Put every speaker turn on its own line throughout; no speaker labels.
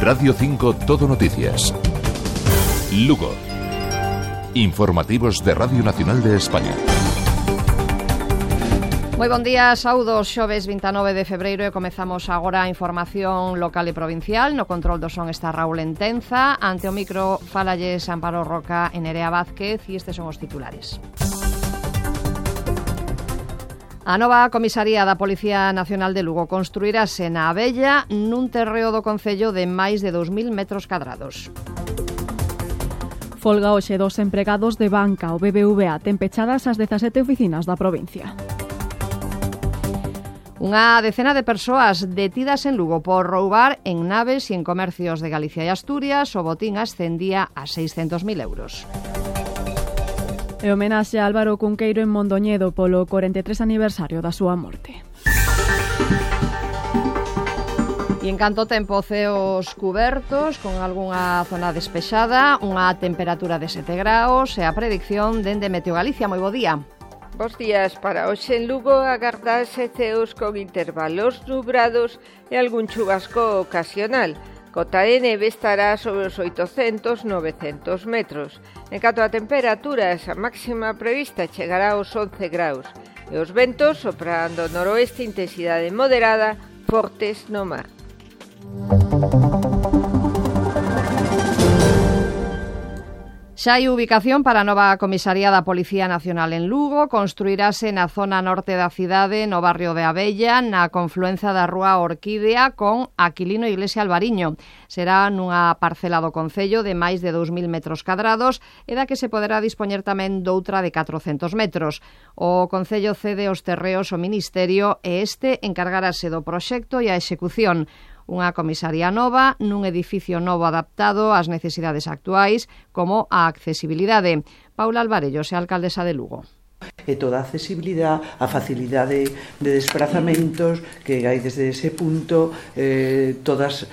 Radio 5 Todo Noticias. Lugo. Informativos de Radio Nacional de España.
Moi bon día, saudos xoves 29 de febreiro e comezamos agora información local e provincial. No control do son está Raúl Entenza, ante o micro falalles Amparo Roca e Nerea Vázquez e estes son os titulares. A nova comisaría da Policía Nacional de Lugo construirase na Abella nun terreo do Concello de máis de 2.000 metros cadrados.
Folga hoxe dos empregados de banca, o BBVA, ten pechadas as 17 oficinas da provincia.
Unha decena de persoas detidas en Lugo por roubar en naves e en comercios de Galicia e Asturias, o botín ascendía a 600.000 euros.
E homenaxe a Álvaro Cunqueiro en Mondoñedo polo 43 aniversario da súa morte.
E en canto tempo ceos cubertos con algunha zona despexada, unha temperatura de 7 graus e a predicción dende Meteo Galicia. Moi bo día.
Bos días para hoxe en Lugo agardase ceos con intervalos nubrados e algún chubasco ocasional. Cota de neve estará sobre os 800-900 metros. En canto a temperatura, esa máxima prevista chegará aos 11 graus e os ventos soprando noroeste intensidade moderada fortes no mar.
Xa hai ubicación para a nova comisaría da Policía Nacional en Lugo, construirase na zona norte da cidade, no barrio de Abella, na confluenza da Rúa Orquídea con Aquilino Iglesia Albariño. Será nunha parcela do Concello de máis de 2.000 metros cadrados e da que se poderá dispoñer tamén doutra de 400 metros. O Concello cede os terreos ao Ministerio e este encargarase do proxecto e a execución unha comisaría nova nun edificio novo adaptado ás necesidades actuais como a accesibilidade. Paula Alvarellos é alcaldesa de Lugo
e toda a accesibilidade, a facilidade de, de desplazamentos que hai desde ese punto, eh, todas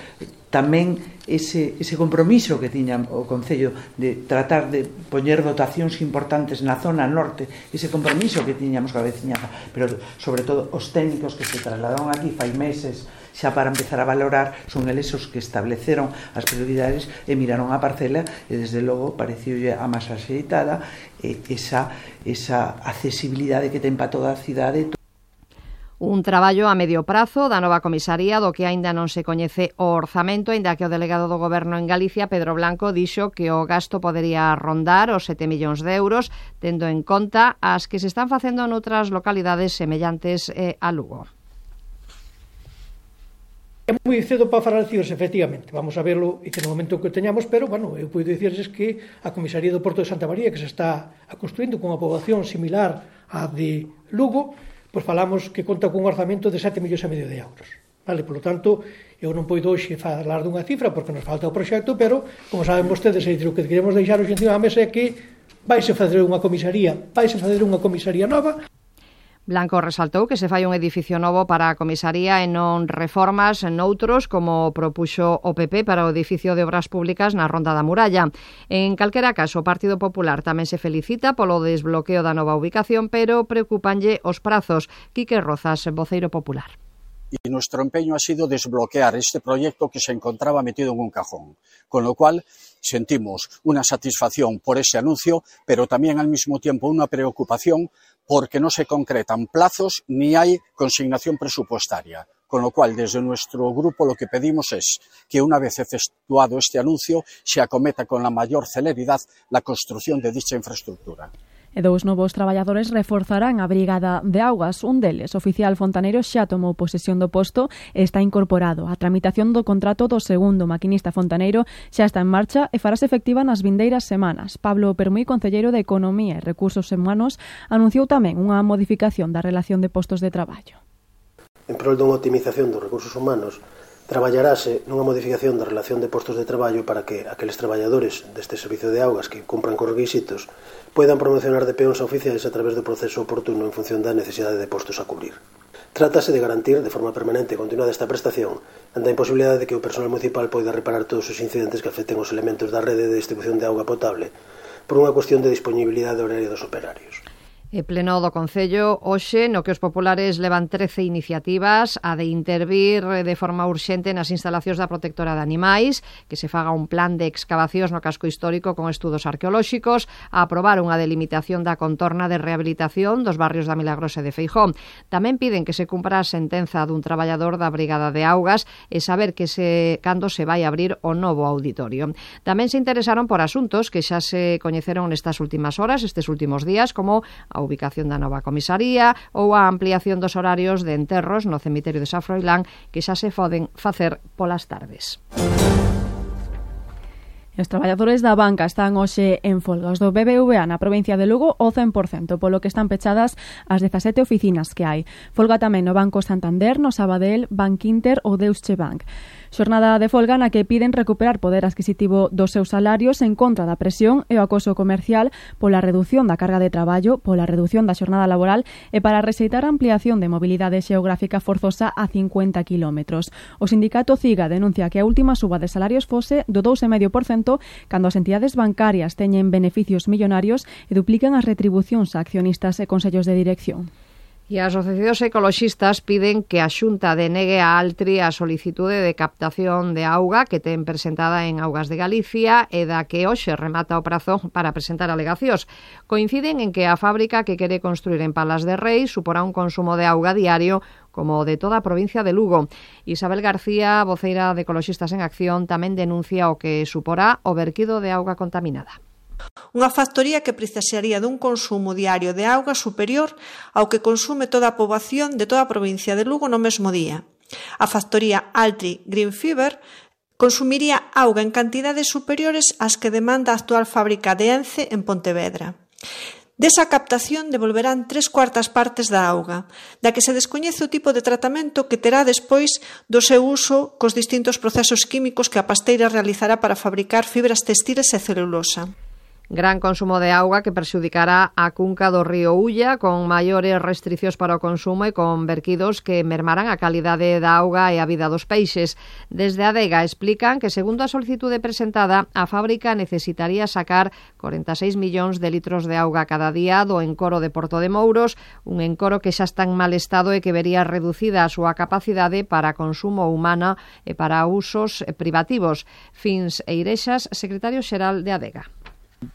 tamén ese, ese compromiso que tiña o Concello de tratar de poñer dotacións importantes na zona norte, ese compromiso que tiñamos coa veciñaza, pero sobre todo os técnicos que se trasladaron aquí fai meses xa para empezar a valorar son eles os que estableceron as prioridades e miraron a parcela e desde logo pareciulle a máis axeitada e esa, esa accesibilidade que ten para toda a cidade
Un traballo a medio prazo da nova comisaría do que aínda non se coñece o orzamento, aínda que o delegado do goberno en Galicia, Pedro Blanco, dixo que o gasto podería rondar os 7 millóns de euros, tendo en conta as que se están facendo noutras localidades semellantes eh, a Lugo.
É moi cedo para falar cifras, efectivamente. Vamos a verlo e que no momento que o teñamos, pero, bueno, eu podo dicirles que a comisaría do Porto de Santa María, que se está a construindo con unha poboación similar á de Lugo, pois falamos que conta cun orzamento de 7 millóns e medio de euros. Vale, polo tanto, eu non poido hoxe falar dunha cifra porque nos falta o proxecto, pero, como saben vostedes, é o que queremos deixar hoxe encima da mesa é que vaise facer unha comisaría, vaise facer unha comisaría nova,
Blanco resaltou que se fai un edificio novo para a comisaría e non reformas noutros como propuxo o PP para o edificio de obras públicas na Ronda da Muralla. En calquera caso, o Partido Popular tamén se felicita polo desbloqueo da nova ubicación, pero preocupanlle os prazos. Quique Rozas, voceiro popular.
Y nuestro empeño ha sido desbloquear este proyecto que se encontraba metido en un cajón, con lo cual sentimos una satisfacción por ese anuncio, pero también al mismo tiempo una preocupación porque no se concretan plazos ni hay consignación presupuestaria. Con lo cual, desde nuestro grupo lo que pedimos es que una vez efectuado este anuncio se acometa con la mayor celeridad la construcción de dicha infraestructura.
e dous novos traballadores reforzarán a brigada de augas. Un deles, oficial fontaneiro, xa tomou posesión do posto e está incorporado. A tramitación do contrato do segundo maquinista fontaneiro xa está en marcha e farase efectiva nas vindeiras semanas. Pablo Permui, concelleiro de Economía e Recursos Humanos, anunciou tamén unha modificación da relación de postos de traballo.
En prol dunha optimización dos recursos humanos, traballarase nunha modificación da relación de postos de traballo para que aqueles traballadores deste servicio de augas que cumpran con requisitos poidan promocionar de peóns a oficiais a través do proceso oportuno en función da necesidade de postos a cubrir. Trátase de garantir de forma permanente e continuada esta prestación ante a imposibilidade de que o personal municipal poida reparar todos os incidentes que afecten os elementos da rede de distribución de auga potable por unha cuestión de disponibilidade horaria dos operarios.
E pleno do Concello hoxe no que os populares levan 13 iniciativas a de intervir de forma urxente nas instalacións da protectora de animais, que se faga un plan de excavacións no casco histórico con estudos arqueolóxicos, a aprobar unha delimitación da contorna de rehabilitación dos barrios da Milagrosa e de Feijón. Tamén piden que se cumpra a sentenza dun traballador da Brigada de Augas e saber que se cando se vai abrir o novo auditorio. Tamén se interesaron por asuntos que xa se coñeceron nestas últimas horas, estes últimos días, como a ubicación da nova comisaría ou a ampliación dos horarios de enterros no cemiterio de Safroilán que xa se poden facer polas tardes.
Os traballadores da banca están hoxe en folga. Os do BBVA na provincia de Lugo o 100%, polo que están pechadas as 17 oficinas que hai. Folga tamén no Banco Santander, no Sabadell, Bank Inter ou Deutsche Bank. Xornada de folga na que piden recuperar poder adquisitivo dos seus salarios en contra da presión e o acoso comercial pola reducción da carga de traballo, pola reducción da xornada laboral e para rexeitar a ampliación de mobilidade xeográfica forzosa a 50 kilómetros. O sindicato CIGA denuncia que a última suba de salarios fose do 2,5% cando as entidades bancarias teñen beneficios millonarios e duplican as retribucións a accionistas e consellos de dirección.
E as asociacións ecoloxistas piden que a Xunta denegue a Altri a solicitude de captación de auga que ten presentada en Augas de Galicia e da que hoxe remata o prazo para presentar alegacións. Coinciden en que a fábrica que quere construir en Palas de Rei suporá un consumo de auga diario como de toda a provincia de Lugo. Isabel García, voceira de Ecoloxistas en Acción, tamén denuncia o que suporá o verquido de auga contaminada.
Unha factoría que precisaría dun consumo diario de auga superior ao que consume toda a poboación de toda a provincia de Lugo no mesmo día. A factoría Altri Green Fever consumiría auga en cantidades superiores ás que demanda a actual fábrica de Ence en Pontevedra. Desa captación devolverán tres cuartas partes da auga, da que se descoñece o tipo de tratamento que terá despois do seu uso cos distintos procesos químicos que a pasteira realizará para fabricar fibras textiles e celulosa.
Gran consumo de auga que perxudicará a cunca do río Ulla con maiores restriccións para o consumo e con verquidos que mermarán a calidade da auga e a vida dos peixes. Desde a Adega explican que, segundo a solicitude presentada, a fábrica necesitaría sacar 46 millóns de litros de auga cada día do encoro de Porto de Mouros, un encoro que xa está en mal estado e que vería reducida a súa capacidade para consumo humana e para usos privativos. Fins e Irexas, secretario xeral de Adega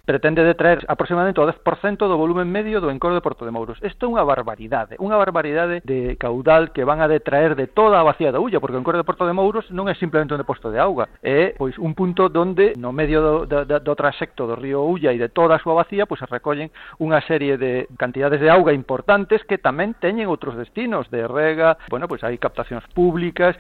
pretende detraer aproximadamente o 10% do volumen medio do encoro de Porto de Mouros. Isto é unha barbaridade, unha barbaridade de caudal que van a detraer de toda a vacía da Ulla, porque o encoro de Porto de Mouros non é simplemente un depósito de auga, é pois un punto donde no medio do, do, do traxecto do río Ulla e de toda a súa vacía pois se recollen unha serie de cantidades de auga importantes que tamén teñen outros destinos de rega, bueno, pois hai captacións públicas,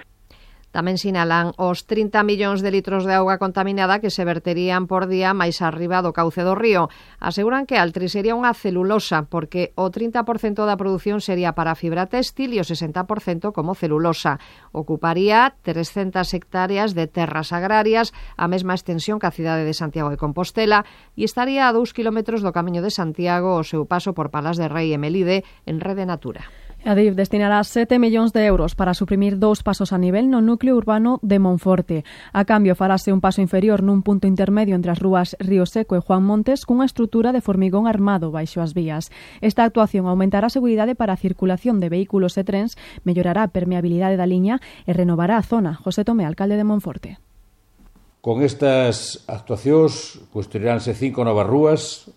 Tamén sinalan os 30 millóns de litros de auga contaminada que se verterían por día máis arriba do cauce do río. Aseguran que Altri sería unha celulosa, porque o 30% da produción sería para fibra textil e o 60% como celulosa. Ocuparía 300 hectáreas de terras agrarias, a mesma extensión que a cidade de Santiago de Compostela, e estaría a 2 kilómetros do Camiño de Santiago o seu paso por Palas de Rei e Melide en Rede Natura.
Adif destinará 7 millóns de euros para suprimir dous pasos a nivel no núcleo urbano de Monforte. A cambio, farase un paso inferior nun punto intermedio entre as rúas Río Seco e Juan Montes cunha estrutura de formigón armado baixo as vías. Esta actuación aumentará a seguridade para a circulación de vehículos e trens, mellorará a permeabilidade da liña e renovará a zona. José Tomé, alcalde de Monforte.
Con estas actuacións construiránse cinco novas rúas,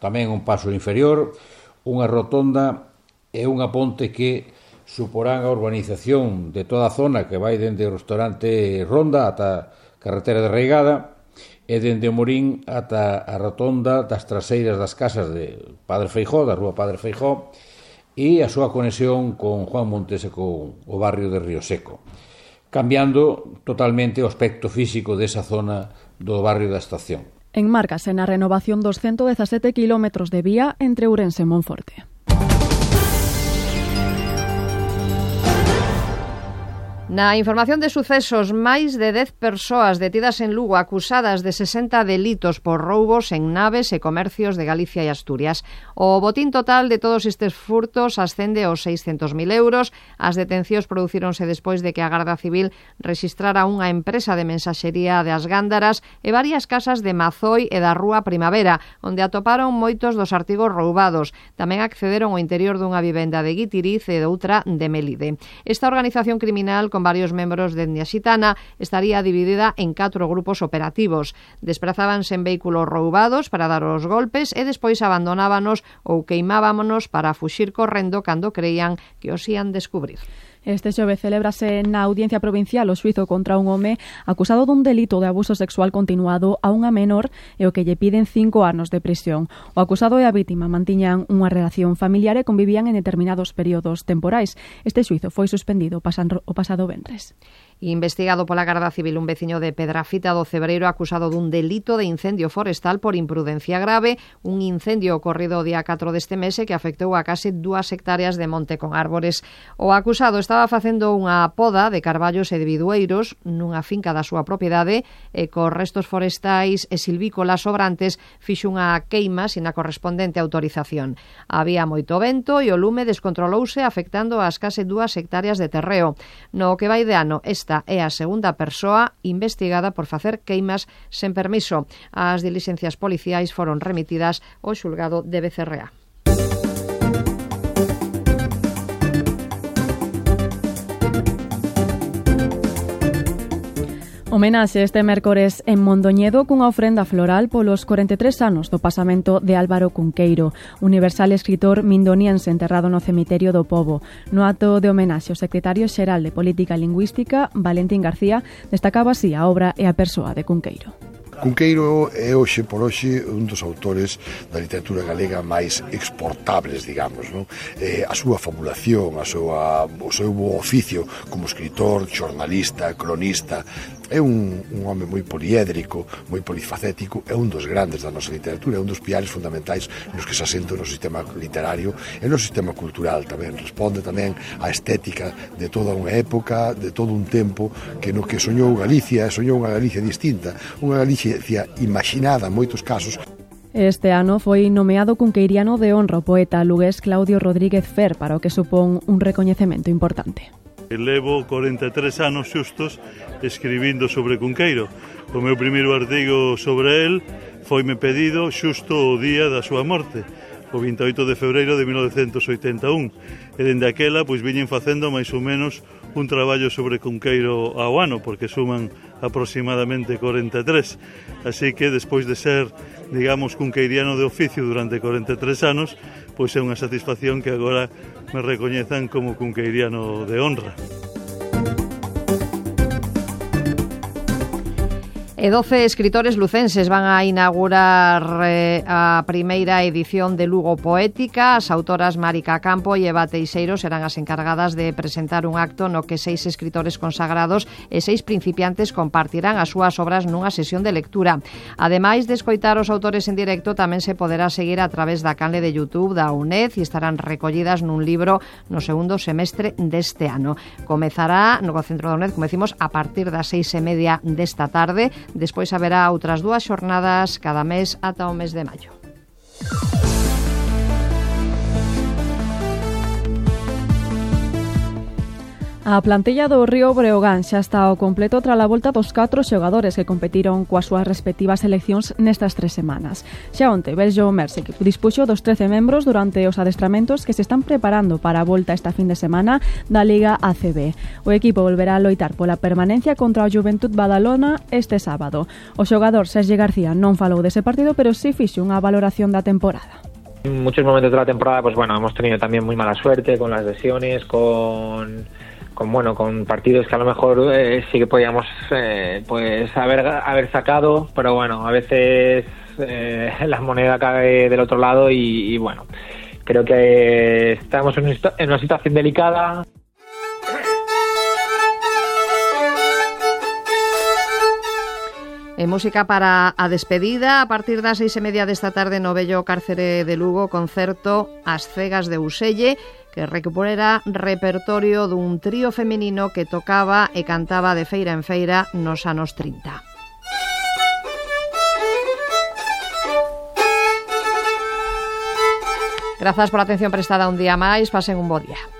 tamén un paso inferior, unha rotonda é unha ponte que suporán a urbanización de toda a zona que vai dende o restaurante Ronda ata a carretera de Reigada e dende o Morín ata a rotonda das traseiras das casas de Padre Feijó, da rúa Padre Feijó, e a súa conexión con Juan Montes e con o barrio de Río Seco, cambiando totalmente o aspecto físico desa zona do barrio da estación.
Enmárcase na renovación dos 117 kilómetros de vía entre Ourense e Monforte.
Na información de sucesos, máis de 10 persoas detidas en Lugo acusadas de 60 delitos por roubos en naves e comercios de Galicia e Asturias. O botín total de todos estes furtos ascende aos 600.000 euros. As detencións producíronse despois de que a Garda Civil registrara unha empresa de mensaxería de As Gándaras e varias casas de Mazoi e da Rúa Primavera, onde atoparon moitos dos artigos roubados. Tamén accederon ao interior dunha vivenda de Guitiriz e doutra de Melide. Esta organización criminal con varios membros de etnia xitana, estaría dividida en catro grupos operativos. Desprazábanse en vehículos roubados para dar os golpes e despois abandonábanos ou queimábamonos para fuxir correndo cando creían que os ian descubrir.
Este xove celebrase na audiencia provincial o suizo contra un home acusado dun delito de abuso sexual continuado a unha menor e o que lle piden cinco anos de prisión. O acusado e a vítima mantiñan unha relación familiar e convivían en determinados períodos temporais. Este suizo foi suspendido o pasado vendres.
Investigado pola Garda Civil un veciño de Pedrafita do Cebreiro acusado dun delito de incendio forestal por imprudencia grave, un incendio ocorrido o día 4 deste mes que afectou a case dúas hectáreas de monte con árbores. O acusado estaba facendo unha poda de carballos e de bidueiros nunha finca da súa propiedade e cos restos forestais e silvícolas sobrantes fixo unha queima sin a correspondente autorización. Había moito vento e o lume descontrolouse afectando as case dúas hectáreas de terreo. No que vai de ano, esta Esta é a segunda persoa investigada por facer queimas sen permiso. As diligencias policiais foron remitidas ao xulgado de Becerrea.
Homenaxe este mércores en Mondoñedo cunha ofrenda floral polos 43 anos do pasamento de Álvaro Cunqueiro, universal escritor mindoniense enterrado no cemiterio do Pobo. No acto de homenaxe, o secretario xeral de Política Lingüística, Valentín García, destacaba así a obra e a persoa de Cunqueiro.
Cunqueiro é hoxe por hoxe un dos autores da literatura galega máis exportables, digamos, non? Eh, a súa fabulación, a súa, o seu oficio como escritor, xornalista, cronista, é un, un home moi poliédrico, moi polifacético, é un dos grandes da nosa literatura, é un dos piares fundamentais nos que se asenta o no sistema literario e no sistema cultural tamén. Responde tamén á estética de toda unha época, de todo un tempo que no que soñou Galicia, soñou unha Galicia distinta, unha Galicia imaginada en moitos casos
Este ano foi nomeado Cunqueiriano de Honra o poeta lugués Claudio Rodríguez Fer para o que supón un recoñecemento importante.
Levo 43 anos xustos escribindo sobre Cunqueiro. O meu primeiro artigo sobre el foime pedido xusto o día da súa morte, o 28 de febreiro de 1981. E dende aquela, pois viñen facendo máis ou menos un traballo sobre Cunqueiro ao ano, porque suman aproximadamente 43. Así que, despois de ser, digamos, cunqueiriano de oficio durante 43 anos, pois é unha satisfacción que agora me recoñezan como cunqueiriano de honra.
E 12 escritores lucenses van a inaugurar eh, a primeira edición de Lugo Poética. As autoras Marica Campo e Eva Teixeiro serán as encargadas de presentar un acto no que seis escritores consagrados e seis principiantes compartirán as súas obras nunha sesión de lectura. Ademais de escoitar os autores en directo, tamén se poderá seguir a través da canle de YouTube da UNED e estarán recollidas nun libro no segundo semestre deste ano. Comezará no Centro da UNED, como decimos, a partir das seis e media desta tarde Despois haberá outras dúas xornadas cada mes ata o mes de maio.
A plantilla do Río Breogán xa está ao completo tras a volta dos catro xogadores que competiron coas súas respectivas seleccións nestas tres semanas. Xa onte, Beljo Mersic dispuxo dos 13 membros durante os adestramentos que se están preparando para a volta esta fin de semana da Liga ACB. O equipo volverá a loitar pola permanencia contra o Juventud Badalona este sábado. O xogador Sergi García non falou dese partido, pero sí fixe unha valoración da temporada.
En muchos momentos de la temporada, pues bueno, hemos tenido también muy mala suerte con las lesiones, con con bueno con partidos que a lo mejor eh, sí que podíamos eh, pues haber haber sacado pero bueno a veces eh, la moneda cae del otro lado y, y bueno creo que estamos en una situación delicada
E música para a despedida a partir das seis e media desta tarde no Bello Cárcere de Lugo concerto As Cegas de Uselle que recuperará repertorio dun trío femenino que tocaba e cantaba de feira en feira nos anos 30. Grazas pola atención prestada un día máis, pasen un bo día.